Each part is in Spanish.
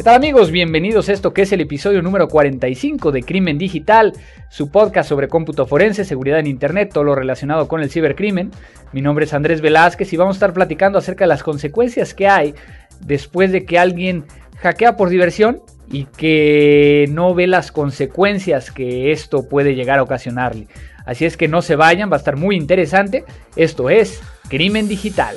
¿Qué tal amigos? Bienvenidos a esto que es el episodio número 45 de Crimen Digital, su podcast sobre cómputo forense, seguridad en Internet, todo lo relacionado con el cibercrimen. Mi nombre es Andrés Velázquez y vamos a estar platicando acerca de las consecuencias que hay después de que alguien hackea por diversión y que no ve las consecuencias que esto puede llegar a ocasionarle. Así es que no se vayan, va a estar muy interesante. Esto es Crimen Digital.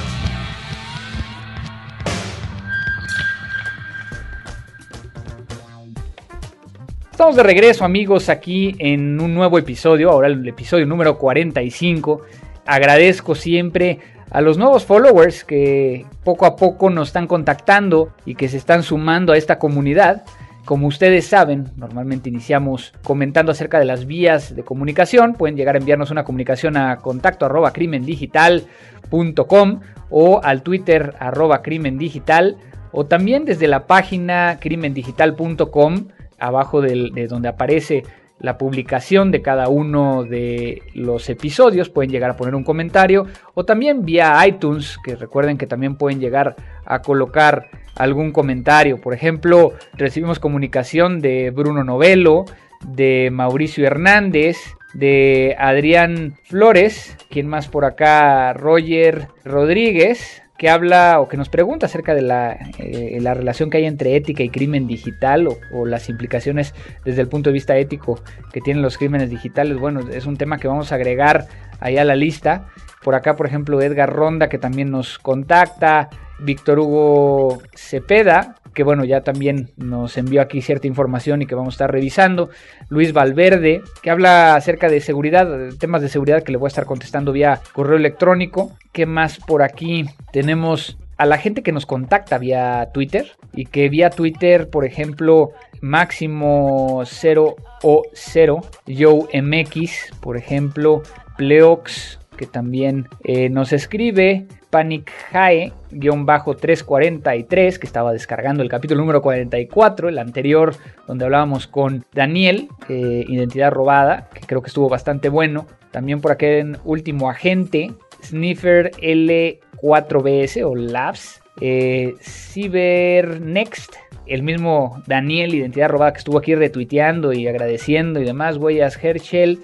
Estamos de regreso amigos aquí en un nuevo episodio, ahora el episodio número 45. Agradezco siempre a los nuevos followers que poco a poco nos están contactando y que se están sumando a esta comunidad. Como ustedes saben, normalmente iniciamos comentando acerca de las vías de comunicación. Pueden llegar a enviarnos una comunicación a contacto arroba crimendigital.com o al Twitter arroba crimendigital o también desde la página crimendigital.com abajo de donde aparece la publicación de cada uno de los episodios. Pueden llegar a poner un comentario o también vía iTunes, que recuerden que también pueden llegar a colocar algún comentario. Por ejemplo, recibimos comunicación de Bruno Novelo, de Mauricio Hernández, de Adrián Flores, quien más por acá, Roger Rodríguez, que habla o que nos pregunta acerca de la, eh, la relación que hay entre ética y crimen digital o, las implicaciones desde el punto de vista ético que tienen los crímenes digitales. Bueno, es un tema que vamos a agregar ahí a la lista. Por acá, por ejemplo, Edgar Ronda, que también nos contacta. Víctor Hugo Cepeda, que bueno, ya también nos envió aquí cierta información y que vamos a estar revisando. Luis Valverde, que habla acerca de seguridad, temas de seguridad que le voy a estar contestando vía correo electrónico. ¿Qué más por aquí? Tenemos a la gente que nos contacta vía Twitter y que vía Twitter, por ejemplo, Máximo 0 o 0, Joe MX, por ejemplo, Pleox, que también eh, nos escribe, Panic High-343, que estaba descargando el capítulo número 44, el anterior, donde hablábamos con Daniel, eh, Identidad Robada, que creo que estuvo bastante bueno. También por aquel último agente, Sniffer L4BS o Labs, eh, Cybernext, el mismo Daniel, Identidad Robada, que estuvo aquí retuiteando y agradeciendo y demás, Huellas Herschel,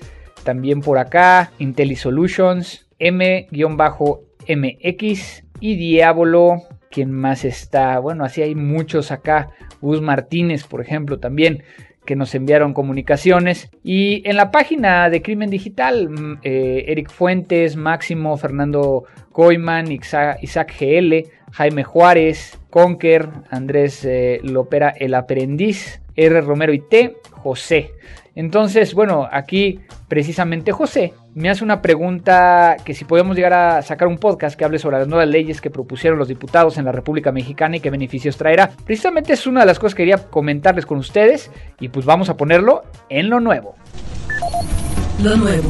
también por acá, IntelliSolutions, M- MX y Diablo. ¿Quién más está? Bueno, así hay muchos acá. Gus Martínez, por ejemplo, también que nos enviaron comunicaciones. Y en la página de Crimen Digital, mm, eh, Eric Fuentes, Máximo, Fernando Coiman, Isaac, GL, Jaime Juárez, Conker, Andrés eh, Lopera, El Aprendiz, R. Romero y T, José. Entonces, bueno, aquí precisamente José me hace una pregunta que si podemos llegar a sacar un podcast que hable sobre las nuevas leyes que propusieron los diputados en la República Mexicana y qué beneficios traerá. Precisamente es una de las cosas que quería comentarles con ustedes y pues vamos a ponerlo en lo nuevo. Lo nuevo.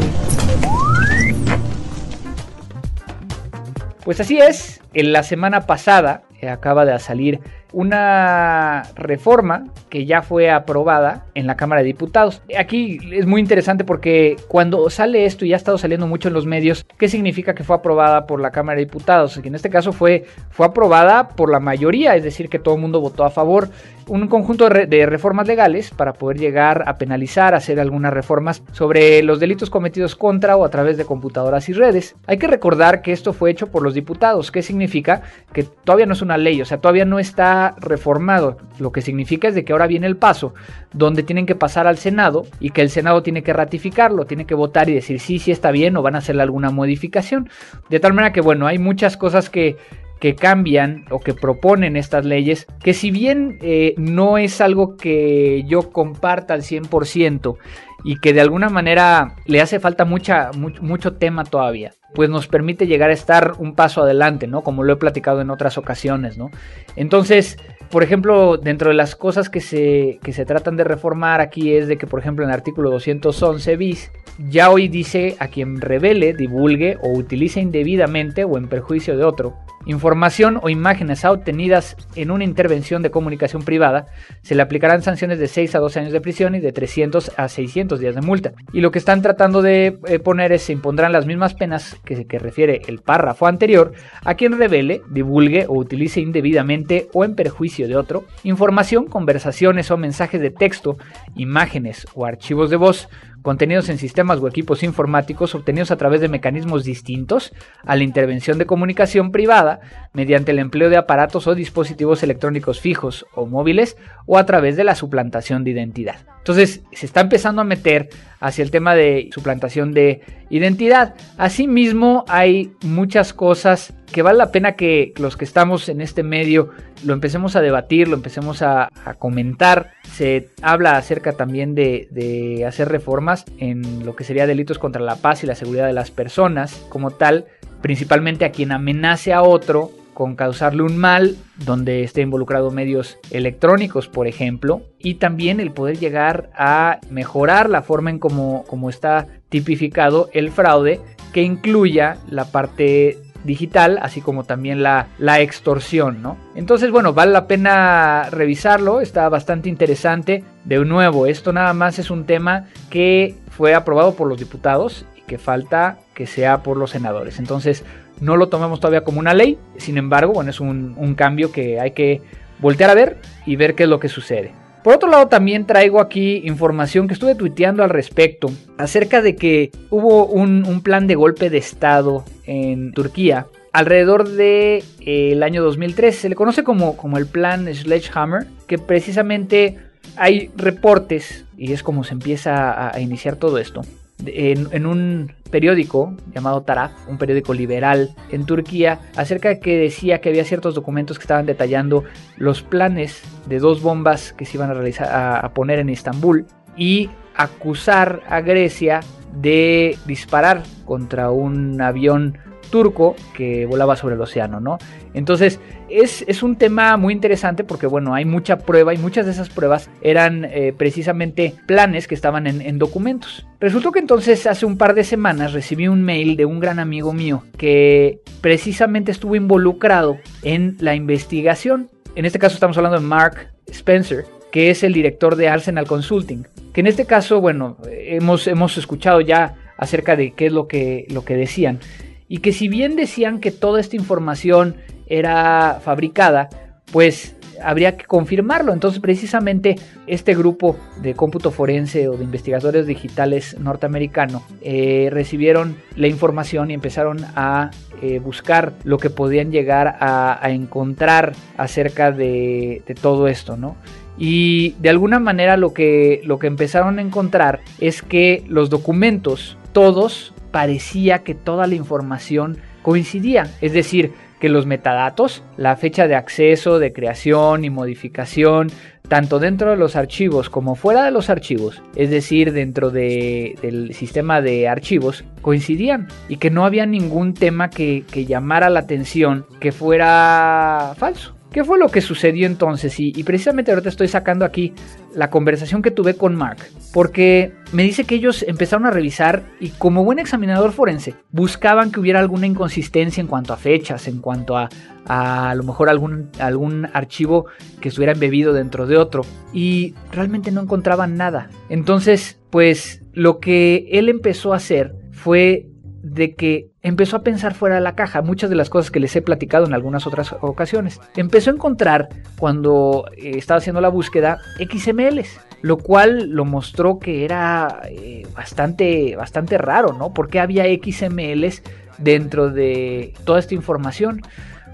Pues así es, en la semana pasada eh, acaba de salir una reforma que ya fue aprobada en la Cámara de Diputados. Aquí es muy interesante porque cuando sale esto y ha estado saliendo mucho en los medios, ¿qué significa que fue aprobada por la Cámara de Diputados? Que en este caso fue, fue aprobada por la mayoría, es decir, que todo el mundo votó a favor. Un conjunto de reformas legales para poder llegar a penalizar, hacer algunas reformas sobre los delitos cometidos contra o a través de computadoras y redes. Hay que recordar que esto fue hecho por los diputados. ¿Qué significa? Que todavía no es una ley, o sea, todavía no está reformado. Lo que significa es de que ahora viene el paso donde tienen que pasar al Senado y que el Senado tiene que ratificarlo, tiene que votar y decir sí, sí está bien o van a hacerle alguna modificación. De tal manera que, bueno, hay muchas cosas que que cambian o que proponen estas leyes, que si bien eh, no es algo que yo comparta al 100% y que de alguna manera le hace falta mucha, mucho tema todavía, pues nos permite llegar a estar un paso adelante, ¿no? Como lo he platicado en otras ocasiones, ¿no? Entonces, por ejemplo, dentro de las cosas que se, que se tratan de reformar aquí es de que, por ejemplo, en el artículo 211 bis, ya hoy dice a quien revele, divulgue o utilice indebidamente o en perjuicio de otro información o imágenes obtenidas en una intervención de comunicación privada, se le aplicarán sanciones de 6 a 12 años de prisión y de 300 a 600 días de multa. Y lo que están tratando de eh, poner es se impondrán las mismas penas que, que refiere el párrafo anterior a quien revele, divulgue o utilice indebidamente o en perjuicio de otro información, conversaciones o mensajes de texto, imágenes o archivos de voz contenidos en sistemas o equipos informáticos obtenidos a través de mecanismos distintos a la intervención de comunicación privada mediante el empleo de aparatos o dispositivos electrónicos fijos o móviles o a través de la suplantación de identidad. Entonces se está empezando a meter hacia el tema de suplantación de identidad. Asimismo hay muchas cosas que vale la pena que los que estamos en este medio lo empecemos a debatir, lo empecemos a, comentar. Se habla acerca también de, de hacer reformas en lo que sería delitos contra la paz y la seguridad de las personas como tal, principalmente a quien amenace a otro con causarle un mal donde esté involucrado medios electrónicos, por ejemplo, y también el poder llegar a mejorar la forma en cómo, está tipificado el fraude que incluya la parte digital, así como también la, la, extorsión, ¿no? Entonces, bueno, vale la pena revisarlo, está bastante interesante. De nuevo, esto nada más es un tema que fue aprobado por los diputados y que falta que sea por los senadores. Entonces, no lo tomemos todavía como una ley, sin embargo, bueno, es un, cambio que hay que voltear a ver y ver qué es lo que sucede. Por otro lado, también traigo aquí información que estuve tuiteando al respecto acerca de que hubo un, plan de golpe de Estado en Turquía alrededor del de, año 2003. Se le conoce como, como el plan Sledgehammer, que precisamente hay reportes, y es como se empieza a iniciar todo esto, en, un periódico llamado Taraf, un periódico liberal en Turquía, acerca de que decía que había ciertos documentos que estaban detallando los planes de dos bombas que se iban a, realizar, a poner en Estambul y acusar a Grecia de disparar contra un avión turco que volaba sobre el océano, ¿no? Entonces, es, un tema muy interesante porque, bueno, hay mucha prueba y muchas de esas pruebas eran eh, precisamente planes que estaban en, en, documentos. Resultó que entonces hace un par de semanas recibí un mail de un gran amigo mío que precisamente estuvo involucrado en la investigación. En este caso estamos hablando de Mark Spencer, que es el director de Arsenal Consulting. Que en este caso, bueno, hemos, hemos escuchado ya acerca de qué es lo que, lo que decían y que si bien decían que toda esta información era fabricada, pues habría que confirmarlo. Entonces, precisamente este grupo de cómputo forense o de investigadores digitales norteamericano eh, recibieron la información y empezaron a eh, buscar lo que podían llegar a, encontrar acerca de, de, todo esto, ¿no? Y de alguna manera lo que, lo que empezaron a encontrar es que los documentos, todos parecía que toda la información coincidía, es decir, que los metadatos, la fecha de acceso, de creación y modificación, tanto dentro de los archivos como fuera de los archivos, es decir, dentro del sistema de archivos, coincidían y que no había ningún tema que llamara la atención que fuera falso. ¿Qué fue lo que sucedió entonces? Y, precisamente ahorita estoy sacando aquí la conversación que tuve con Mark, porque me dice que ellos empezaron a revisar y como buen examinador forense buscaban que hubiera alguna inconsistencia en cuanto a fechas, en cuanto a a, lo mejor algún, algún archivo que estuviera embebido dentro de otro y realmente no encontraban nada. Entonces, pues lo que él empezó a hacer fue de que empezó a pensar fuera de la caja, muchas de las cosas que les he platicado en algunas otras ocasiones. Empezó a encontrar, cuando eh, estaba haciendo la búsqueda, XMLs, lo cual lo mostró que era eh, bastante, bastante raro, ¿no? Porque había XMLs dentro de toda esta información.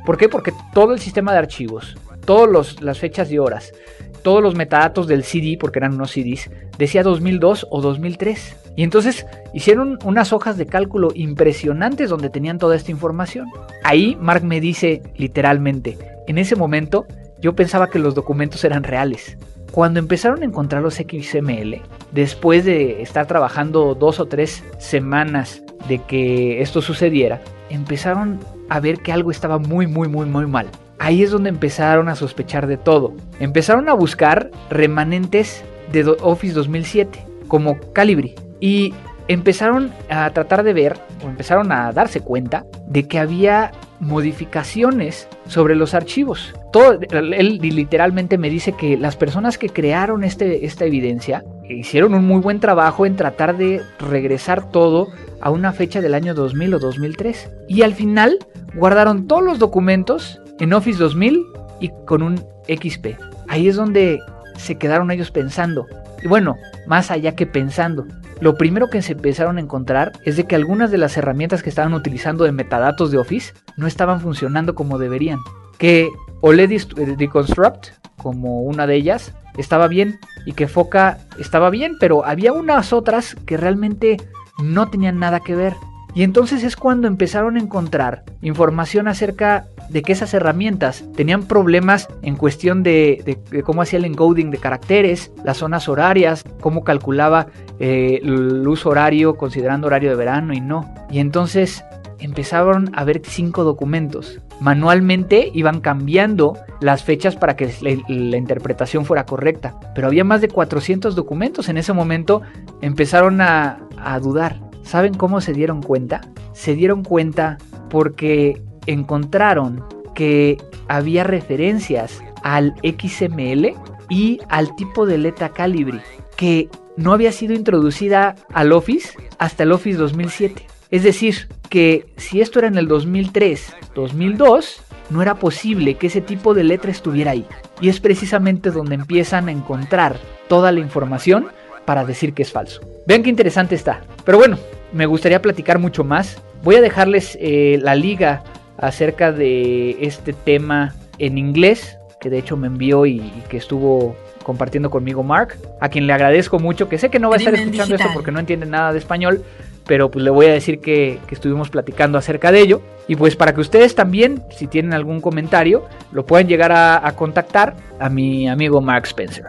¿Por qué? Porque todo el sistema de archivos, todas las fechas y horas, todos los metadatos del CD, porque eran unos CDs, decía 2002 o 2003. Y entonces hicieron unas hojas de cálculo impresionantes donde tenían toda esta información. Ahí Mark me dice literalmente, en ese momento yo pensaba que los documentos eran reales. Cuando empezaron a encontrar los XML, después de estar trabajando dos o tres semanas de que esto sucediera, empezaron a ver que algo estaba muy, muy, muy, muy mal ahí es donde empezaron a sospechar de todo. Empezaron a buscar remanentes de Office 2007, como Calibri. Y empezaron a tratar de ver, o empezaron a darse cuenta, de que había modificaciones sobre los archivos. Todo, él literalmente me dice que las personas que crearon este, esta evidencia hicieron un muy buen trabajo en tratar de regresar todo a una fecha del año 2000 o 2003. Y al final guardaron todos los documentos en Office 2000 y con un XP. Ahí es donde se quedaron ellos pensando. Y bueno, más allá que pensando, lo primero que se empezaron a encontrar es de que algunas de las herramientas que estaban utilizando de metadatos de Office no estaban funcionando como deberían. Que OLED eh, Deconstruct, como una de ellas, estaba bien y que Foca estaba bien, pero había unas otras que realmente no tenían nada que ver. Y entonces es cuando empezaron a encontrar información acerca de que esas herramientas tenían problemas en cuestión de, cómo hacía el encoding de caracteres, las zonas horarias, cómo calculaba eh, el horario considerando horario de verano y no. Y entonces empezaron a ver cinco documentos. Manualmente iban cambiando las fechas para que la, interpretación fuera correcta. Pero había más de 400 documentos. En ese momento empezaron a dudar. ¿Saben cómo se dieron cuenta? Se dieron cuenta porque encontraron que había referencias al XML y al tipo de letra Calibri que no había sido introducida al Office hasta el Office 2007. Es decir, que si esto era en el 2003, 2002, no era posible que ese tipo de letra estuviera ahí. Y es precisamente donde empiezan a encontrar toda la información para decir que es falso. Vean qué interesante está. Pero bueno, me gustaría platicar mucho más. Voy a dejarles eh, la liga acerca de este tema en inglés, que de hecho me envió y, que estuvo compartiendo conmigo Mark, a quien le agradezco mucho, que sé que no va a estar escuchando esto porque no entiende nada de español, pero pues le voy a decir que, estuvimos platicando acerca de ello. Y pues para que ustedes también, si tienen algún comentario, lo puedan llegar a, a contactar a mi amigo Mark Spencer.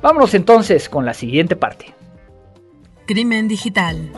Vámonos entonces con la siguiente parte. Crimen digital.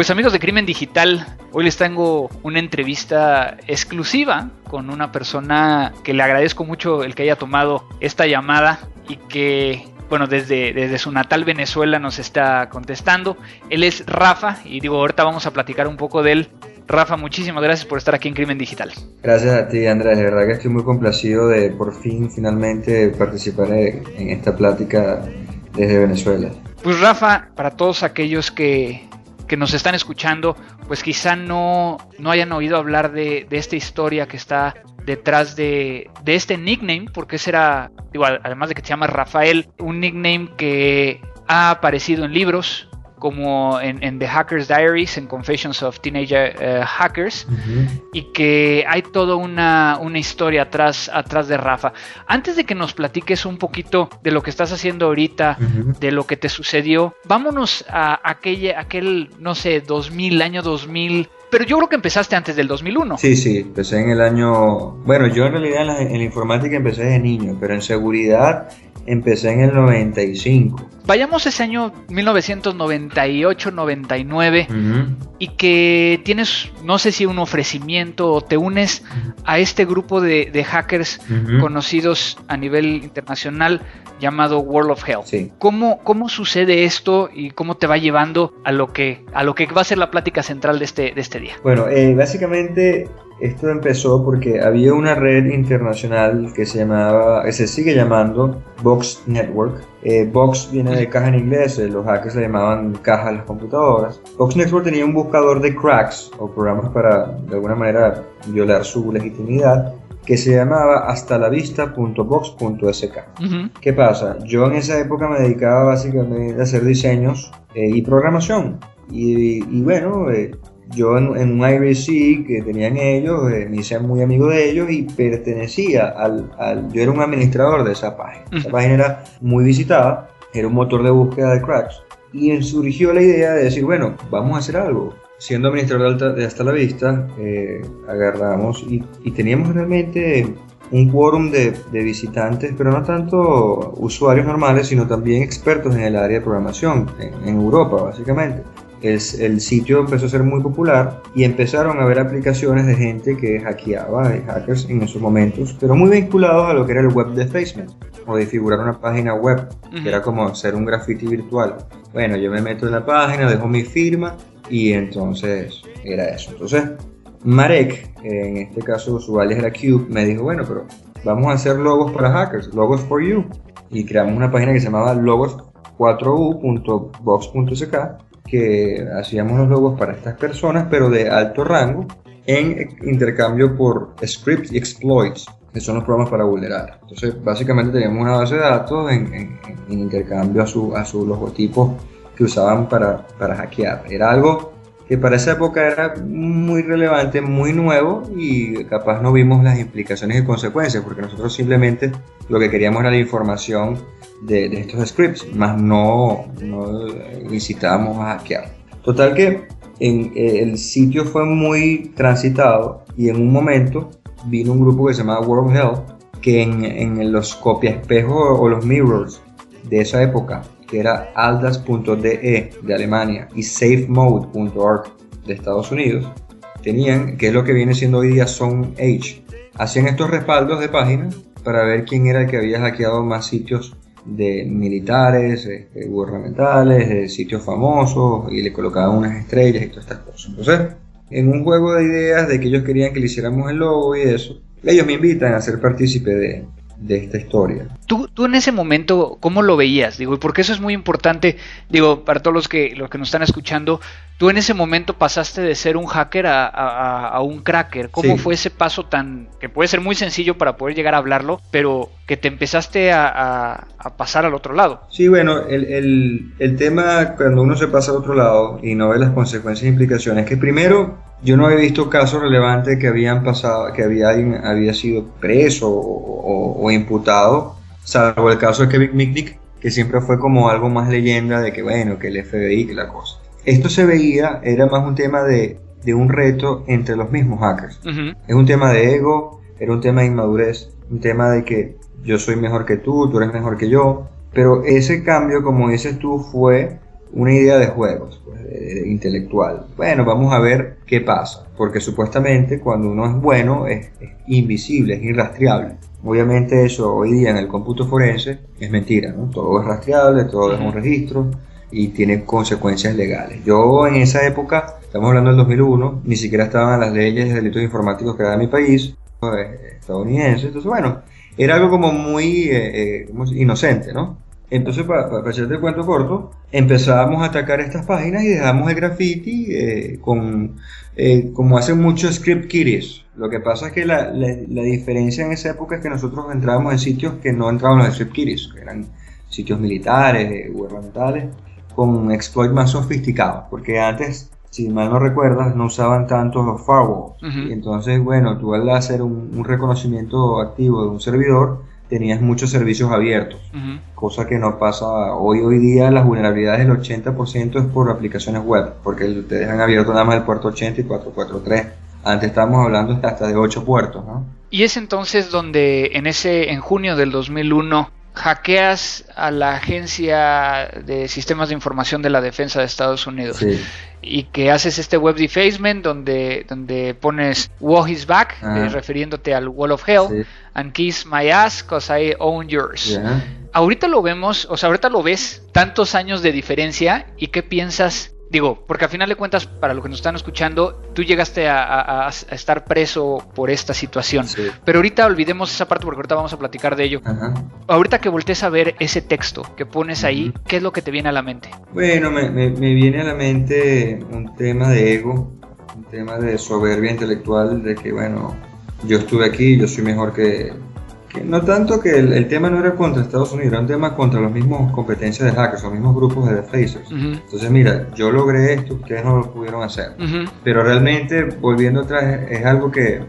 Pues amigos de Crimen Digital, hoy les tengo una entrevista exclusiva con una persona que le agradezco mucho el que haya tomado esta llamada y que, bueno, desde, desde su natal Venezuela nos está contestando. Él es Rafa y digo, ahorita vamos a platicar un poco de él. Rafa, muchísimas gracias por estar aquí en Crimen Digital. Gracias a ti, Andrés. De verdad que estoy muy complacido de por fin, finalmente, participar en esta plática desde Venezuela. Pues Rafa, para todos aquellos que que nos están escuchando, pues quizá no, no hayan oído hablar de, esta historia que está detrás de, de este nickname, porque ese era, además de que se llama Rafael, un nickname que ha aparecido en libros, como en, The Hackers Diaries, en Confessions of Teenage eh, Hackers, y que hay toda una, una, historia atrás, atrás de Rafa. Antes de que nos platiques un poquito de lo que estás haciendo ahorita, de lo que te sucedió, vámonos a aquel, aquel, no sé, 2000, año 2000. Pero yo creo que empezaste antes del 2001. Sí, sí, empecé en el año... Bueno, yo en realidad en la, en la informática empecé de niño, pero en seguridad empecé en el 95. Vayamos ese año 1998-99 y que tienes, no sé si un ofrecimiento o te unes a este grupo de, hackers conocidos a nivel internacional llamado World of Hell. ¿Cómo, ¿Cómo sucede esto y cómo te va llevando a lo que, a lo que va a ser la plática central de este, de este día? Bueno, eh, básicamente esto empezó porque había una red internacional que se llamaba, que se sigue llamando Box Network. Eh, Box viene de caja en inglés, eh, los hackers le llamaban caja a las computadoras. Box Network tenía un buscador de cracks o programas para de alguna manera violar su legitimidad que se llamaba hasta la vista.box.sk. ¿Qué pasa? Yo en esa época me dedicaba básicamente a hacer diseños eh, y programación. Y, y bueno, yo en, un IRC que tenían ellos, eh, me hice muy amigo de ellos y pertenecía al, Yo era un administrador de esa página. Esa página era muy visitada, era un motor de búsqueda de cracks. Y surgió la idea de decir, bueno, vamos a hacer algo. Siendo administrador de, Hasta la Vista, eh, agarramos y, teníamos realmente un quórum de, visitantes, pero no tanto usuarios normales, sino también expertos en el área de programación, en Europa básicamente. El, el, sitio empezó a ser muy popular y empezaron a haber aplicaciones de gente que hackeaba, de hackers en esos momentos, pero muy vinculados a lo que era el web defacement o de figurar una página web, que era como hacer un graffiti virtual. Bueno, yo me meto en la página, dejo mi firma y entonces era eso. Entonces, Marek, en este caso su alias era Cube, me dijo, bueno, pero vamos a hacer logos para hackers, logos for you. Y creamos una página que se llamaba logos4u.box.ck que hacíamos los logos para estas personas, pero de alto rango, en intercambio por scripts y exploits, que son los programas para vulnerar. Entonces, básicamente teníamos una base de datos en, intercambio a su, a su logotipo que usaban para, para hackear. Era algo que para esa época era muy relevante, muy nuevo y capaz no vimos las implicaciones y consecuencias, porque nosotros simplemente lo que queríamos era la información de, estos scripts, más no, no incitábamos a hackear. Total que en, eh, el sitio fue muy transitado y en un momento vino un grupo que se llamaba World Health que en, en los copiaespejos o los mirrors de esa época que era aldas.de de Alemania y safemode.org de Estados Unidos, tenían, que es lo que viene siendo hoy día Zone Age, hacían estos respaldos de páginas para ver quién era el que había hackeado más sitios de militares, este, gubernamentales, de sitios famosos y le colocaban unas estrellas y todas estas cosas. Entonces, en un juego de ideas de que ellos querían que le hiciéramos el logo y eso, ellos me invitan a ser partícipe de, de esta historia. ¿Tú, tú en ese momento, ¿cómo lo veías? Digo, porque eso es muy importante, digo, para todos los que, los que nos están escuchando, tú en ese momento pasaste de ser un hacker a, un cracker. ¿Cómo fue ese paso tan, que puede ser muy sencillo para poder llegar a hablarlo, pero que te empezaste a, pasar al otro lado? Sí, bueno, el, el tema cuando uno se pasa al otro lado y no ve las consecuencias e implicaciones, que primero yo no he visto casos relevantes que habían pasado, que había, había sido preso o, imputado, salvo el caso de Kevin Mitnick, que siempre fue como algo más leyenda de que, bueno, que el FBI, que la cosa. Esto se veía, era más un tema de, un reto entre los mismos hackers. Es un tema de ego, era un tema de inmadurez, un tema de que yo soy mejor que tú, tú eres mejor que yo. Pero ese cambio, como dices tú, fue una idea de juegos, pues, intelectual. Bueno, vamos a ver qué pasa, porque supuestamente cuando uno es bueno es, invisible, es irrastreable. Obviamente eso hoy día en el cómputo forense es mentira, ¿no? Todo es rastreable, todo es un registro y tiene consecuencias legales. Yo en esa época, estamos hablando del 2001, ni siquiera estaban las leyes de delitos informáticos que era mi país, eh, estadounidense, entonces bueno, era algo como muy eh, eh, inocente, ¿no? Entonces, para, hacerte el cuento corto, empezábamos a atacar estas páginas y dejamos el graffiti con, como hacen muchos script kiddies. Lo que pasa es que la, la, diferencia en esa época es que nosotros entrábamos en sitios que no entraban los script kiddies, que eran sitios militares, gubernamentales, con exploit más sofisticados, porque antes si mal no recuerdas, no usaban tanto los firewalls. Y entonces, bueno, tú al hacer un, un, reconocimiento activo de un servidor, tenías muchos servicios abiertos, cosa que no pasa hoy. Hoy día las vulnerabilidades del 80% es por aplicaciones web, porque te dejan abierto nada más el puerto 80 y 443. Antes estábamos hablando hasta de 8 puertos, ¿no? Y es entonces donde en ese en junio del 2001 hackeas a la Agencia de Sistemas de Información de la Defensa de Estados Unidos. Y que haces este web defacement donde, donde pones Wall is back, eh, refiriéndote al Wall of Hell, and kiss my ass cause I own yours. Ahorita lo vemos, o sea, ahorita lo ves tantos años de diferencia y qué piensas Digo, porque al final de cuentas, para los que nos están escuchando, tú llegaste a, estar preso por esta situación. Pero ahorita olvidemos esa parte porque ahorita vamos a platicar de ello. Ahorita que voltees a ver ese texto que pones ahí, ¿qué es lo que te viene a la mente? Bueno, me, me viene a la mente un tema de ego, un tema de soberbia intelectual, de que, bueno, yo estuve aquí, yo soy mejor que, no tanto que el, tema no era contra Estados Unidos, era un tema contra los mismos competencias de hackers, los mismos grupos de defacers. Entonces, mira, yo logré esto, ustedes no lo pudieron hacer. Pero realmente, volviendo atrás, es algo que,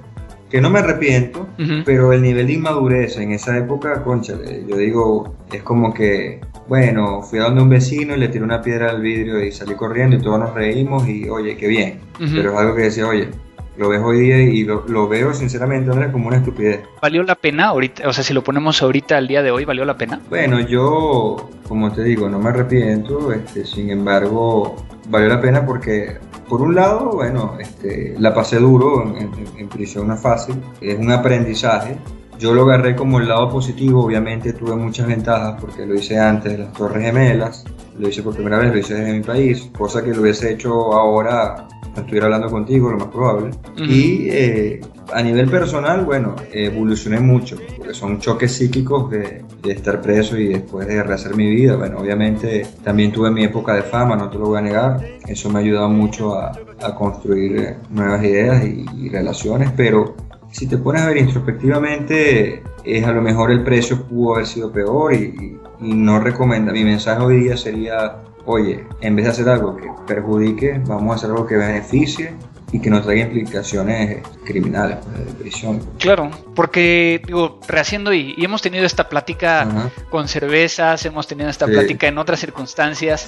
que no me arrepiento, pero el nivel de inmadurez en esa época, conchale, yo digo, es como que, bueno, fui a donde un vecino y le tiré una piedra al vidrio y salí corriendo y todos nos reímos y, oye, qué bien. Pero es algo que decía, oye, lo ves hoy día y lo, veo sinceramente Andrés como una estupidez. ¿Valió la pena ahorita? O sea, si lo ponemos ahorita al día de hoy, ¿valió la pena? Bueno, yo, como te digo, no me arrepiento, este, sin embargo, valió la pena porque, por un lado, bueno, este, la pasé duro, en, en prisión no es fácil, es un aprendizaje, yo lo agarré como el lado positivo, obviamente tuve muchas ventajas porque lo hice antes de las Torres Gemelas, lo hice por primera vez, lo hice desde mi país, cosa que lo hubiese hecho ahora, estuviera hablando contigo, lo más probable. Y eh, a nivel personal, bueno, evolucioné mucho, porque son choques psíquicos de, estar preso y después de rehacer mi vida. Bueno, obviamente también tuve mi época de fama, no te lo voy a negar, eso me ha ayudado mucho a, construir eh, nuevas ideas y, y relaciones, pero si te pones a ver introspectivamente, es a lo mejor el precio pudo haber sido peor y, no recomienda. Mi mensaje hoy día sería, oye, en vez de hacer algo que perjudique, vamos a hacer algo que beneficie y que no traiga implicaciones criminales, pues, de prisión. Claro, porque digo, rehaciendo y, hemos tenido esta plática con cervezas, hemos tenido esta plática en otras circunstancias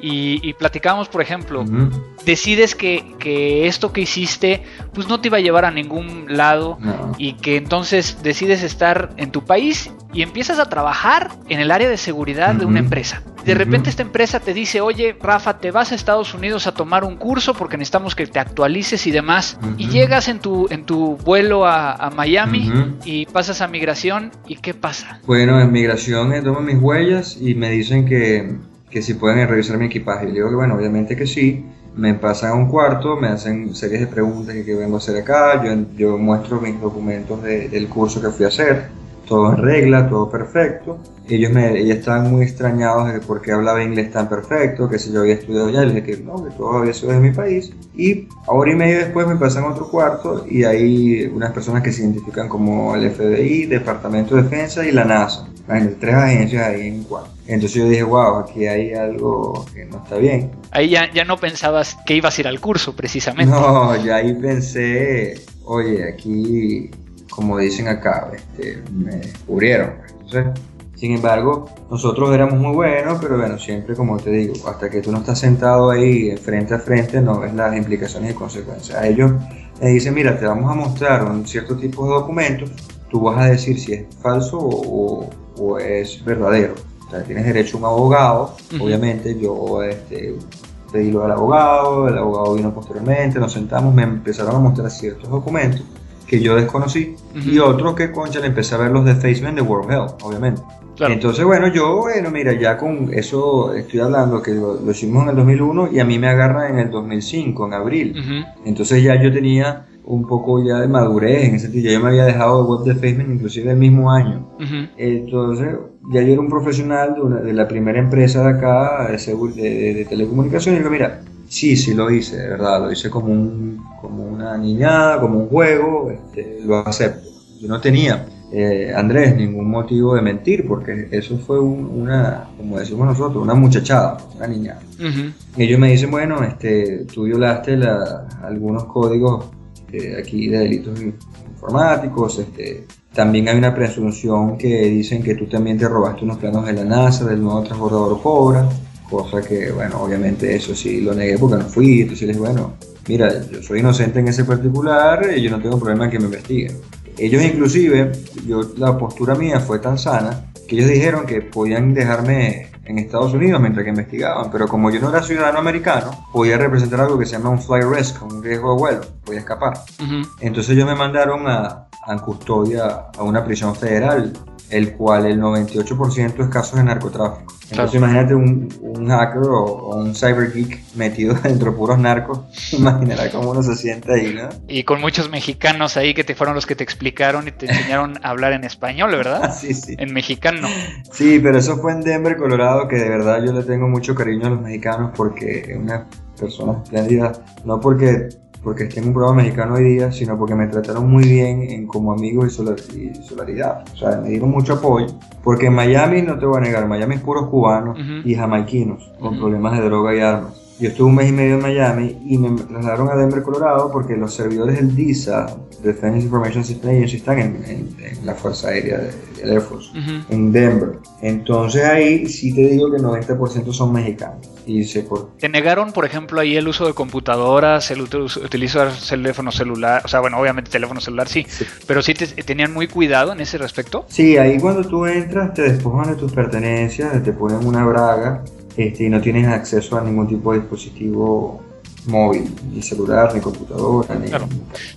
y, platicamos, por ejemplo, decides que, que, esto que hiciste pues no te iba a llevar a ningún lado y que entonces decides estar en tu país y empiezas a trabajar en el área de seguridad de una empresa. De repente esta empresa te dice, oye, Rafa, te vas a Estados Unidos a tomar un curso porque necesitamos que te actualices y demás. Y llegas en tu, en tu vuelo a, Miami y pasas a migración. ¿Y qué pasa? Bueno, en migración eh, tomo mis huellas y me dicen que, que si pueden revisar mi equipaje. Y digo que bueno, obviamente que sí. Me pasan a un cuarto, me hacen series de preguntas que qué vengo a hacer acá. Yo, yo muestro mis documentos del curso que fui a hacer todo en regla, todo perfecto. Ellos, me, ellos estaban muy extrañados de por qué hablaba inglés tan perfecto, que si yo había estudiado ya, les dije que no, que todo había sido de mi país. Y hora y media después me pasan a otro cuarto y hay unas personas que se identifican como el FBI, Departamento de Defensa y la NASA. Hay tres agencias ahí en un cuarto. Entonces yo dije, wow, aquí hay algo que no está bien. Ahí ya, ya no pensabas que ibas a ir al curso, precisamente. No, ya ahí pensé, oye, aquí como dicen acá, este, me descubrieron. sin embargo, nosotros éramos muy buenos, pero bueno, siempre como te digo, hasta que tú no estás sentado ahí frente a frente, no ves las implicaciones y consecuencias. A ellos me dicen, mira, te vamos a mostrar un cierto tipo de documentos, tú vas a decir si es falso o, es verdadero. O sea, tienes derecho a un abogado, obviamente yo este, pedí lo al abogado, el abogado vino posteriormente, nos sentamos, me empezaron a mostrar ciertos documentos que yo desconocí y otro que, concha, le empecé a ver los de Facebook de World Health, obviamente. Entonces, bueno, yo, bueno, mira, ya con eso estoy hablando que lo, hicimos en el 2001 y a mí me agarra en el 2005, en abril. Entonces ya yo tenía un poco ya de madurez en ese sentido. Yo me había dejado de web de Facebook inclusive el mismo año. Entonces, ya yo era un profesional de, la primera empresa de acá, de, de, telecomunicaciones, y digo, mira, Sí, sí lo hice, de verdad, lo hice como, un, como una niñada, como un juego, este, lo acepto. Yo no tenía, eh, Andrés, ningún motivo de mentir, porque eso fue una, como decimos nosotros, una muchachada, una niñada. Y ellos me dicen, bueno, este, tú violaste algunos códigos eh, aquí de delitos informáticos, este, también hay una presunción que dicen que tú también te robaste unos planos de la NASA, del nuevo transbordador Cobra cosa que, bueno, obviamente eso sí lo negué porque no fui, entonces les dije, bueno, mira, yo soy inocente en ese particular y yo no tengo problema en que me investiguen. Ellos inclusive, yo, la postura mía fue tan sana que ellos dijeron que podían dejarme en Estados Unidos mientras que investigaban, pero como yo no era ciudadano americano, podía representar algo que se llama un fly risk, un riesgo de vuelo, podía escapar. Entonces ellos me mandaron a, a custodia a una prisión federal el cual el 98% es casos de narcotráfico. Entonces imagínate un, un hacker o, un cyber geek metido dentro de puros narcos, imaginará cómo uno se siente ahí, ¿no? Y con muchos mexicanos ahí que te fueron los que te explicaron y te enseñaron a hablar en español, ¿verdad? sí, sí. En mexicano. Sí, pero eso fue en Denver, Colorado, que de verdad yo le tengo mucho cariño a los mexicanos porque es una persona espléndida, no porque porque esté en un programa mexicano hoy día, sino porque me trataron muy bien en, como amigo y, solidaridad. O sea, me dieron mucho apoyo. Porque en Miami, no te voy a negar, Miami es puros cubanos y jamaiquinos con problemas de droga y armas. Yo estuve un mes y medio en Miami y me trasladaron a Denver, Colorado, porque los servidores del DISA, Defense Information System Agency, están en, la Fuerza Aérea del Air Force, en Denver. Entonces ahí sí te digo que el 90% son mexicanos. Y sé por... ¿Te negaron, por ejemplo, ahí el uso de computadoras, el utilizar teléfono celular? O sea, bueno, obviamente teléfono celular sí, pero sí te, tenían muy cuidado en ese respecto. Sí, ahí cuando tú entras te despojan de tus pertenencias, te ponen una braga este, y no tienes acceso a ningún tipo de dispositivo móvil, ni celular, ni computadora. Ni... Claro.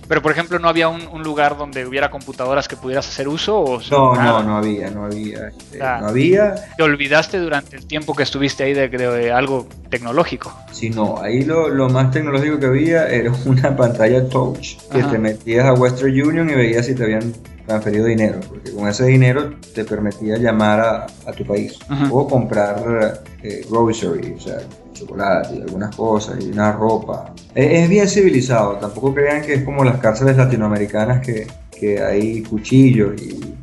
Pero por ejemplo, ¿no había un, lugar donde hubiera computadoras que pudieras hacer uso? O no, no, no había, no había. Este, no había. ¿Te olvidaste durante el tiempo que estuviste ahí de, algo tecnológico? Sí, no, ahí lo, lo, más tecnológico que había era una pantalla touch que te metías a Western Union y veías si te habían transferido dinero, porque con ese dinero te permitía llamar a, a tu país o comprar eh, grocery, o sea, chocolate y algunas cosas y una ropa. Es, bien civilizado, tampoco crean que es como las cárceles latinoamericanas que, que hay cuchillos y...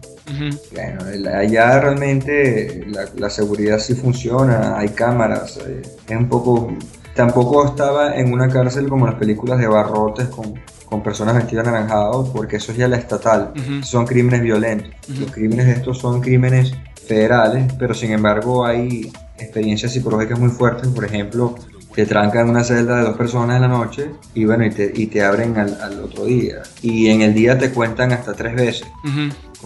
Bueno, allá realmente la, la, seguridad sí funciona, hay cámaras, eh, es un poco... Tampoco estaba en una cárcel como las películas de barrotes con, con personas vestidas anaranjados, porque eso es ya la estatal, son crímenes violentos. Los crímenes de estos son crímenes federales, pero sin embargo hay experiencias psicológicas muy fuertes, por ejemplo, te trancan una celda de dos personas en la noche y bueno, y te, y te abren al, al, otro día. Y en el día te cuentan hasta tres veces,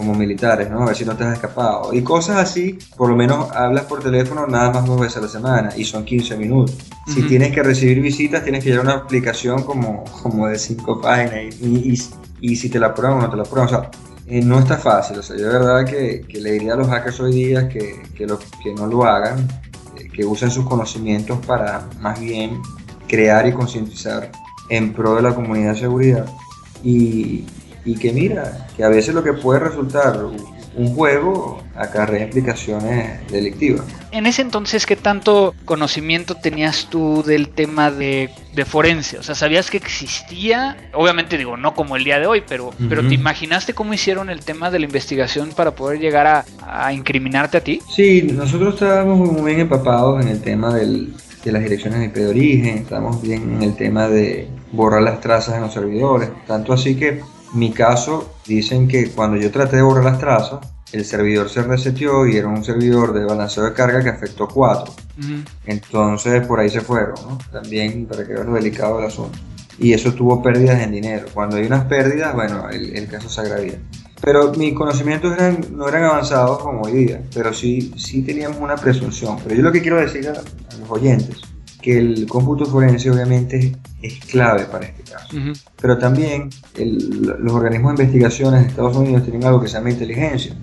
como militares, ¿no? A ver si no te has escapado. Y cosas así, por lo menos hablas por teléfono nada más dos veces a la semana y son 15 minutos. Si tienes que recibir visitas, tienes que llevar una aplicación como, como de cinco páginas y, y, y si te la prueban o no te la prueban. O sea, eh, no está fácil. O sea, yo de verdad que, que le diría a los hackers hoy día que, que, lo, que no lo hagan, eh, que usen sus conocimientos para más bien crear y concientizar en pro de la comunidad de seguridad. Y, y que mira, que a veces lo que puede resultar un juego acarrea implicaciones delictivas. En ese entonces, ¿qué tanto conocimiento tenías tú del tema de, de, forense? O sea, ¿sabías que existía? Obviamente digo, no como el día de hoy, pero, pero ¿te imaginaste cómo hicieron el tema de la investigación para poder llegar a, a incriminarte a ti? Sí, nosotros estábamos muy bien empapados en el tema del, de las direcciones de IP de origen, estábamos bien en el tema de borrar las trazas en los servidores, tanto así que mi caso, dicen que cuando yo traté de borrar las trazas, el servidor se reseteó y era un servidor de balanceo de carga que afectó cuatro. Entonces por ahí se fueron, ¿no? También para que vean lo delicado del asunto. Y eso tuvo pérdidas en dinero. Cuando hay unas pérdidas, bueno, el, caso se agravía. Pero mis conocimientos eran, no eran avanzados como hoy día, pero sí, sí teníamos una presunción. Pero yo lo que quiero decir a, a los oyentes que el cómputo forense obviamente es clave para este caso. Pero también los organismos de investigaciones de Estados Unidos tienen algo que se llama inteligencia,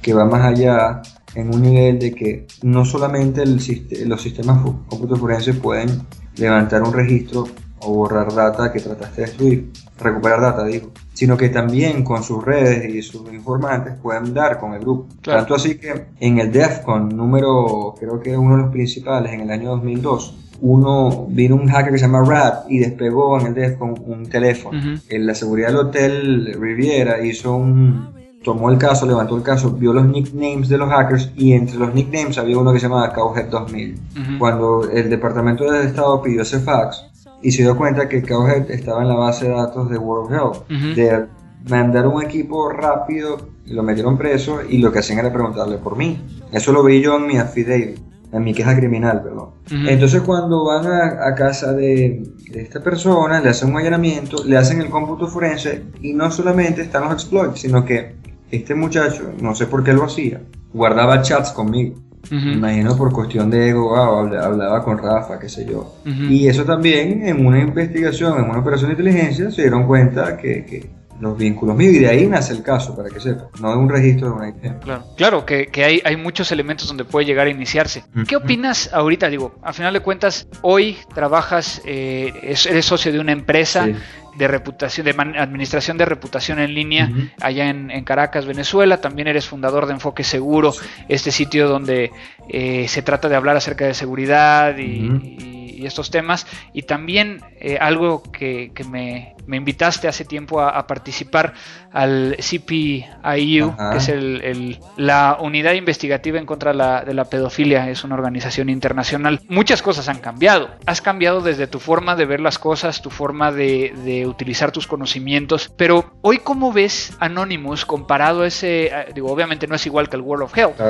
que va más allá en un nivel de que no solamente el, los sistemas cómputo forense pueden levantar un registro o borrar data que trataste de destruir, recuperar data, digo, sino que también con sus redes y sus informantes pueden dar con el grupo. Tanto así que en el DEFCON número, creo que uno de los principales, en el año 2002, uno vino un hacker que se llama Rat y despegó en el DEFCON un teléfono. En la seguridad del hotel Riviera hizo un tomó el caso, levantó el caso, vio los nicknames de los hackers y entre los nicknames había uno que se llamaba Cowhead 2000. Cuando el Departamento de Estado pidió ese fax, y se dio cuenta que Cowhead estaba en la base de datos de World Health. De mandar un equipo rápido, lo metieron preso y lo que hacían era preguntarle por mí. Eso lo vi yo en mi affidavit, en mi queja criminal, perdón. Entonces cuando van a, casa de, esta persona, le hacen un allanamiento, le hacen el cómputo forense y no solamente están los exploits, sino que este muchacho, no sé por qué lo hacía, guardaba chats conmigo. Imagino por cuestión de ego, hablaba, con Rafa, qué sé yo. Y eso también en una investigación, en una operación de inteligencia, se dieron cuenta que, los vínculos míos y de ahí nace el caso, para que sepa, no es un registro de una IP. Claro, claro que, hay, hay, muchos elementos donde puede llegar a iniciarse. ¿Qué opinas ahorita? Digo, a final de cuentas, hoy trabajas, eh, eres socio de una empresa de reputación, de administración de reputación en línea allá en, Caracas, Venezuela. También eres fundador de Enfoque Seguro, este sitio donde eh, se trata de hablar acerca de seguridad y estos temas. Y también eh, algo que, me, invitaste hace tiempo a, participar al CPIU, que es el, la unidad investigativa en contra de la pedofilia, es una organización internacional. Muchas cosas han cambiado. Has cambiado desde tu forma de ver las cosas, tu forma de, utilizar tus conocimientos. Pero hoy, ¿cómo ves Anonymous comparado a ese? Digo, obviamente no es igual que el World of Health,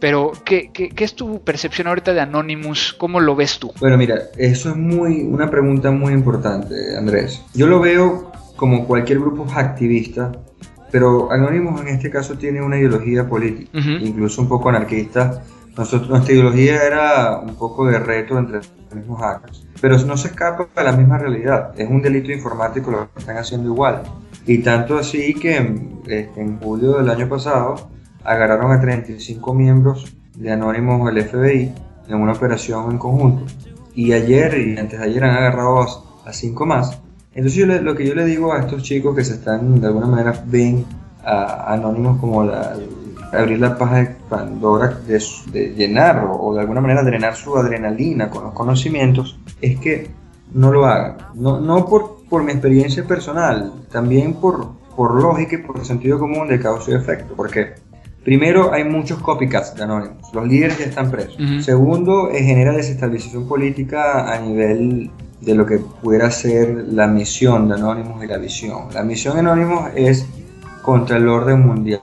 pero ¿qué, ¿qué, qué, es tu percepción ahorita de Anonymous? ¿Cómo lo ves tú? Bueno, mira, eso es muy una pregunta muy importante, Andrés. Yo lo veo como cualquier grupo activista, pero Anonymous en este caso tiene una ideología política, incluso un poco anarquista, Nosotros, nuestra ideología era un poco de reto entre los mismos hackers, pero no se escapa de la misma realidad. Es un delito informático lo que están haciendo igual. Y tanto así que este, en julio del año pasado agarraron a 35 miembros de Anónimos del FBI en una operación en conjunto. Y ayer y antes de ayer han agarrado a 5 más. Entonces lo que yo le digo a estos chicos que se están de alguna manera ven a Anónimos como la, abrir la paja de Pandora, de, llenar o, de alguna manera drenar su adrenalina con los conocimientos, es que no lo hagan. No, no por, por mi experiencia personal, también por, por lógica y por sentido común de causa y efecto. Porque primero hay muchos copycats de Anonymous, los líderes ya están presos. Segundo, eh, genera desestabilización política a nivel de lo que pudiera ser la misión de Anonymous y la visión. La misión de Anonymous es contra el orden mundial.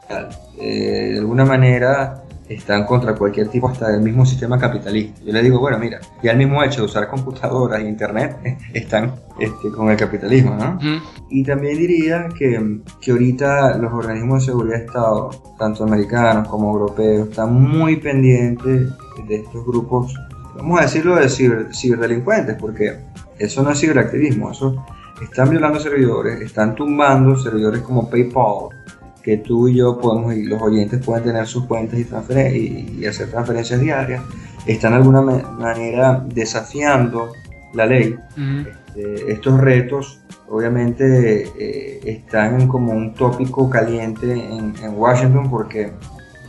Eh, de alguna manera están contra cualquier tipo, hasta del mismo sistema capitalista. Yo le digo, bueno, mira, ya el mismo hecho de usar computadoras e internet están este, con el capitalismo, ¿no? Y también diría que, que ahorita los organismos de seguridad de Estado, tanto americanos como europeos, están muy pendientes de estos grupos, vamos a decirlo, de ciberdelincuentes, porque eso no es ciberactivismo, eso están violando servidores, están tumbando servidores como PayPal, que tú y yo podemos, y los oyentes pueden tener sus cuentas y, y, hacer transferencias diarias, están de alguna manera desafiando la ley. Este, estos retos obviamente eh, están como un tópico caliente en, Washington porque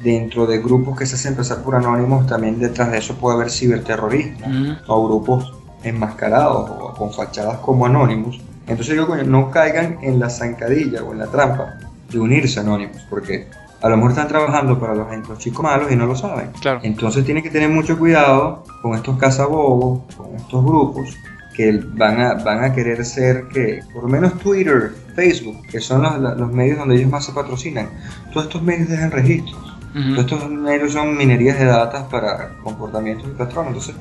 dentro de grupos que se hacen pasar por anónimos también detrás de eso puede haber ciberterrorismo o grupos enmascarados o con fachadas como anónimos. Entonces digo, no caigan en la zancadilla o en la trampa de unirse anónimos, porque a lo mejor están trabajando para los, los chicos malos y no lo saben. Claro. Entonces tienen que tener mucho cuidado con estos cazabobos, con estos grupos que van a, van a querer ser que, por lo menos Twitter, Facebook, que son los, los medios donde ellos más se patrocinan, todos estos medios dejan registros. Todos estos medios son minerías de datos para comportamientos y patrones. Entonces,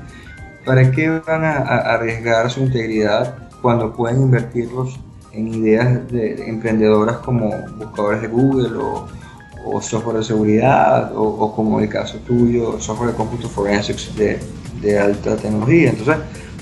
¿para qué van a arriesgar su integridad cuando pueden invertirlos en ideas de, emprendedoras como buscadores de Google o, software de seguridad o, como el caso tuyo, software de cómputo forensics de, alta tecnología. Entonces,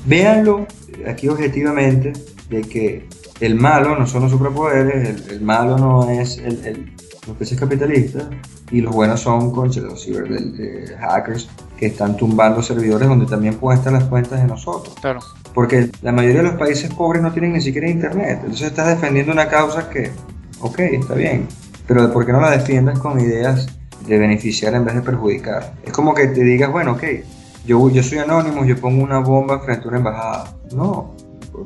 véanlo aquí objetivamente de que el malo no son los superpoderes, el, malo no es el, el, los peces capitalistas y los buenos son con los ciber hackers que están tumbando servidores donde también pueden estar las cuentas de nosotros. Claro porque la mayoría de los países pobres no tienen ni siquiera internet. Entonces estás defendiendo una causa que, ok, está bien, pero ¿por qué no la defiendes con ideas de beneficiar en vez de perjudicar? Es como que te digas, bueno, ok, yo, yo soy anónimo, yo pongo una bomba frente a una embajada. No,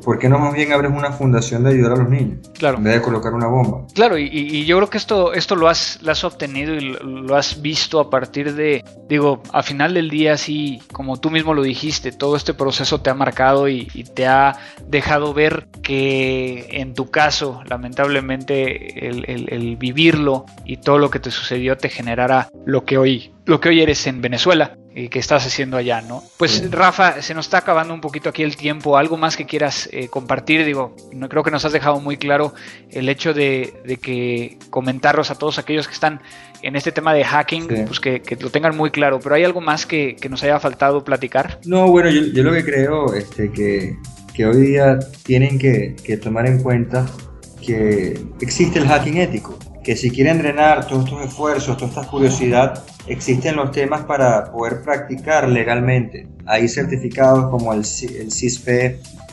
¿por qué no más bien abres una fundación de ayudar a los niños? Claro. En vez de colocar una bomba. Claro, y, yo creo que esto, esto lo, has, lo has obtenido y lo, has visto a partir de, digo, a final del día, sí, como tú mismo lo dijiste, todo este proceso te ha marcado y, te ha dejado ver que en tu caso, lamentablemente, el, vivirlo y todo lo que te sucedió te generara lo que hoy, lo que hoy eres en Venezuela que estás haciendo allá, ¿no? Pues Rafa, se nos está acabando un poquito aquí el tiempo. ¿Algo más que quieras eh, compartir? Digo, no, creo que nos has dejado muy claro el hecho de, que comentarlos a todos aquellos que están en este tema de hacking, pues que, lo tengan muy claro. Pero ¿hay algo más que, nos haya faltado platicar? No, bueno, yo, lo que creo este, que, que hoy día tienen que, que tomar en cuenta que existe el hacking ético que si quieren drenar todos estos esfuerzos, toda esta curiosidad, existen los temas para poder practicar legalmente. Hay certificados como el, el CISP,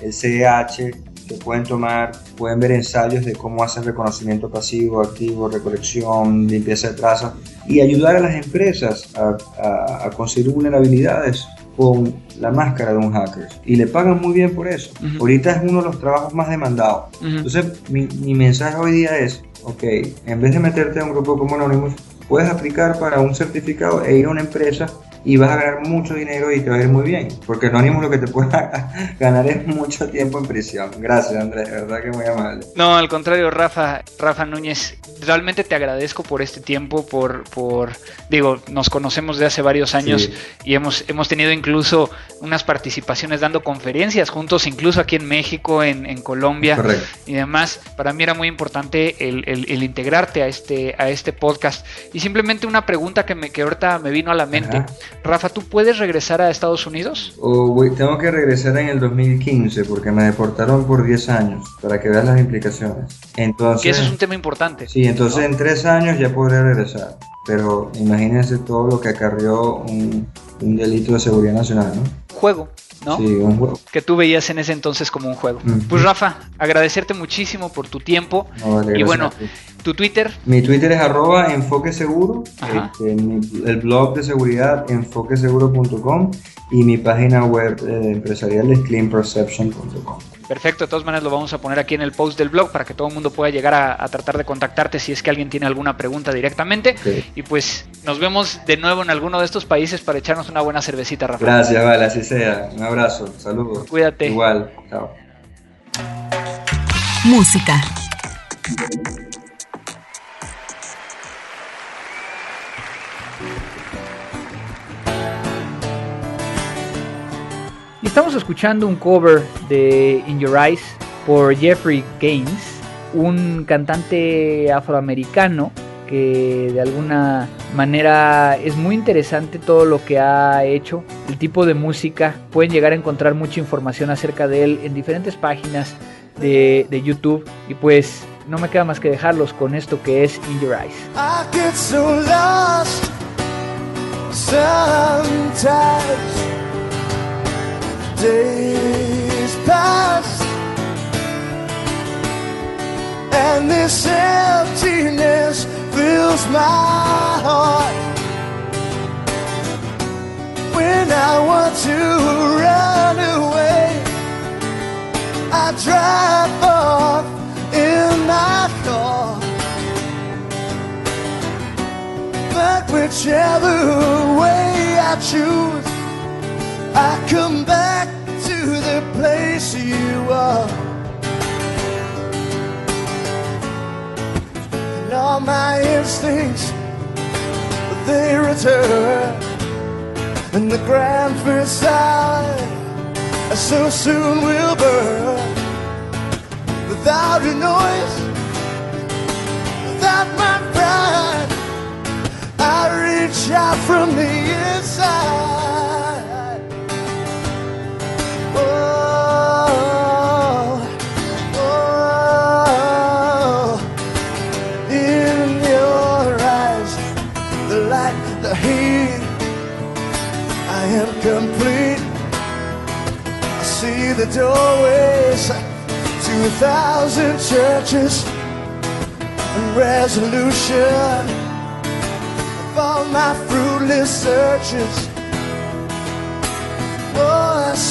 el CEH, que pueden tomar, pueden ver ensayos de cómo hacen reconocimiento pasivo, activo, recolección, limpieza de trazas y ayudar a las empresas a, conseguir vulnerabilidades con la máscara de un hacker y le pagan muy bien por eso. Ahorita es uno de los trabajos más demandados. Entonces, mi, mi mensaje hoy día es, ok, en vez de meterte a un grupo como Anonymous, puedes aplicar para un certificado e ir a una empresa y vas a ganar mucho dinero y te va a ir muy bien. Porque Anonymous lo que te puede ganar es mucho tiempo en prisión. Gracias, Andrés, de verdad que muy amable. No, al contrario, Rafa, Rafa Núñez, realmente te agradezco por este tiempo, por, por digo, nos conocemos de hace varios años y hemos, hemos tenido incluso unas participaciones dando conferencias juntos, incluso aquí en México, en, Colombia y demás. Para mí era muy importante el, integrarte a este, a este podcast. Y simplemente una pregunta que, me, que ahorita me vino a la mente. Rafa, ¿tú puedes regresar a Estados Unidos? O tengo que regresar en el 2015 porque me deportaron por 10 años, para que veas las implicaciones. Entonces, que eso es un tema importante. Sí, entonces en 3 años ya podré regresar. Pero imagínense todo lo que acarrió un, un delito de seguridad nacional, ¿no? Juego. ¿no? Sí, un juego. Que tú veías en ese entonces como un juego. Pues Rafa, agradecerte muchísimo por tu tiempo. y bueno, tu Twitter. Mi Twitter es arroba enfoque seguro. Este, el blog de seguridad enfoqueseguro.com y mi página web eh, empresarial es cleanperception.com. Perfecto, de todas maneras lo vamos a poner aquí en el post del blog para que todo el mundo pueda llegar a, tratar de contactarte si es que alguien tiene alguna pregunta directamente. Y pues nos vemos de nuevo en alguno de estos países para echarnos una buena cervecita, Rafael. Gracias, vale, así sea. Un abrazo, saludos. Cuídate. Igual, chao. Música. Estamos escuchando un cover de In Your Eyes por Jeffrey Gaines, un cantante afroamericano que de alguna manera es muy interesante todo lo que ha hecho, el tipo de música, pueden llegar a encontrar mucha información acerca de él en diferentes páginas de, YouTube. Y pues no me queda más que dejarlos con esto que es In Your Eyes. Days pass and this emptiness fills my heart. When I want to run away I drive off in my car. But whichever way I choose I come back to the place you are. And all my instincts, they return. And the grand sight so soon will burn. Without a noise, without my pride, I reach out from the inside. Complete. I see the doorways to a thousand churches and resolution of all my fruitless searches.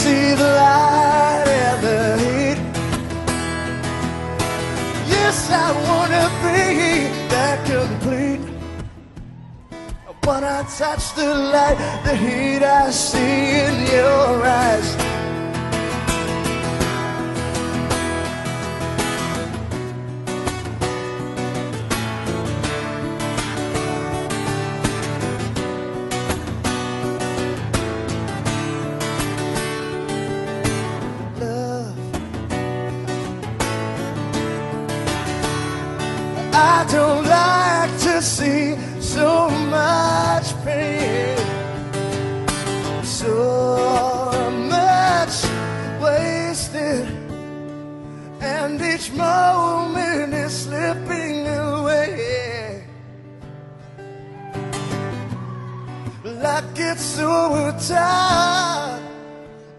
See the light and the heat. Yes, I wanna be that complete. When I touch the light, the heat I see in your eyes. Tired,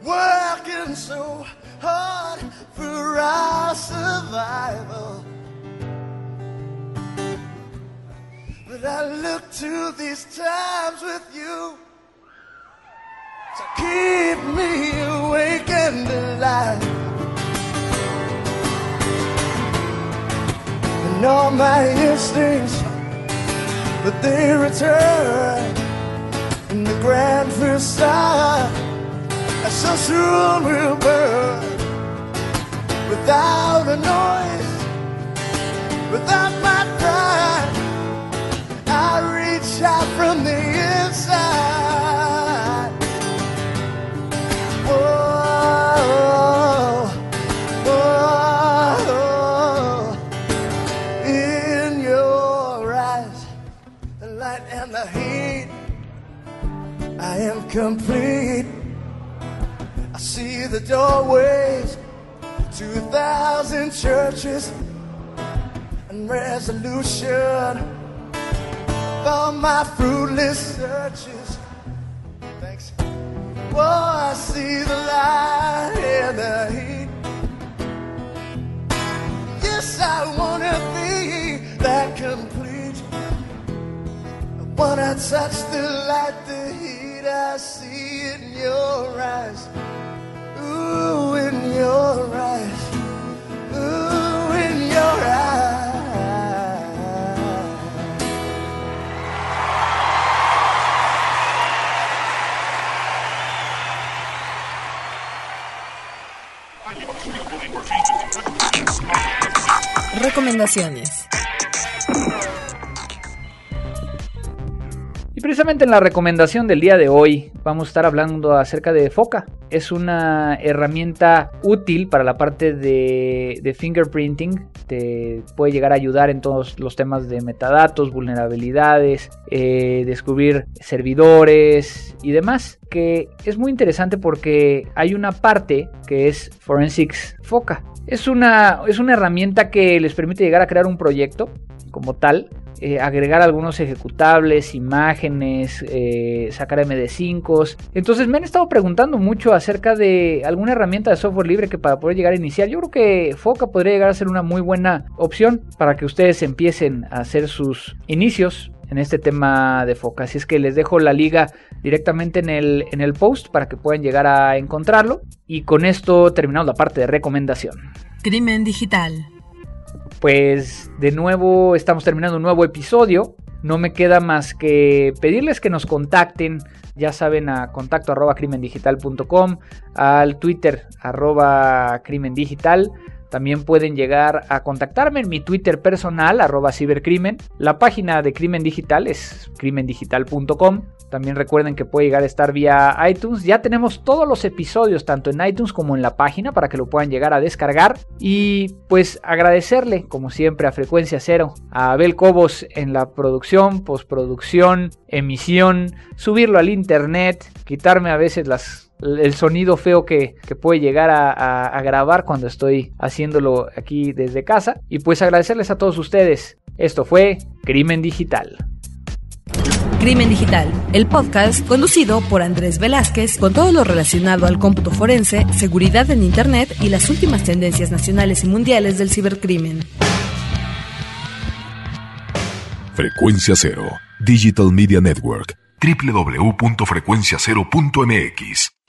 working so hard for our survival. But I look to these times with you to keep me awake and alive. And all my instincts, but they return grand first star. So soon will burn without a noise, without my pride. I reach out from the complete. I see the doorways to a thousand churches and resolution for my fruitless searches. Thanks. Oh, I see the light and the heat. Yes, I wanna be that complete. I wanna touch the light, the heat Recomendaciones. Precisamente en la recomendación del día de hoy vamos a estar hablando acerca de Foca. Es una herramienta útil para la parte de, de, fingerprinting. Te puede llegar a ayudar en todos los temas de metadatos, vulnerabilidades, eh, descubrir servidores y demás. Que es muy interesante porque hay una parte que es Forensics Foca. Es una, es una herramienta que les permite llegar a crear un proyecto como tal, eh, agregar algunos ejecutables, imágenes, eh, sacar MD5. Entonces me han estado preguntando mucho acerca de alguna herramienta de software libre que para poder llegar a iniciar. Yo creo que Foca podría llegar a ser una muy buena opción para que ustedes empiecen a hacer sus inicios en este tema de Foca. Así es que les dejo la liga directamente en el, en el post para que puedan llegar a encontrarlo. Y con esto terminamos la parte de recomendación. Crimen digital. Pues de nuevo estamos terminando un nuevo episodio. No me queda más que pedirles que nos contacten, ya saben, a contacto arroba crimendigital.com, al Twitter arroba crimendigital. También pueden llegar a contactarme en mi Twitter personal, arroba cibercrimen. La página de Crimen Digital es crimendigital.com. También recuerden que puede llegar a estar vía iTunes. Ya tenemos todos los episodios, tanto en iTunes como en la página, para que lo puedan llegar a descargar. Y pues agradecerle, como siempre, a Frecuencia Cero, a Abel Cobos en la producción, postproducción, emisión, subirlo al internet, quitarme a veces las el sonido feo que, que puede llegar a, a, a, grabar cuando estoy haciéndolo aquí desde casa. Y pues agradecerles a todos ustedes. Esto fue Crimen Digital. Crimen Digital, el podcast conducido por Andrés Velázquez con todo lo relacionado al cómputo forense, seguridad en Internet y las últimas tendencias nacionales y mundiales del cibercrimen. Frecuencia Cero, Digital Media Network, www.frecuenciacero.mx.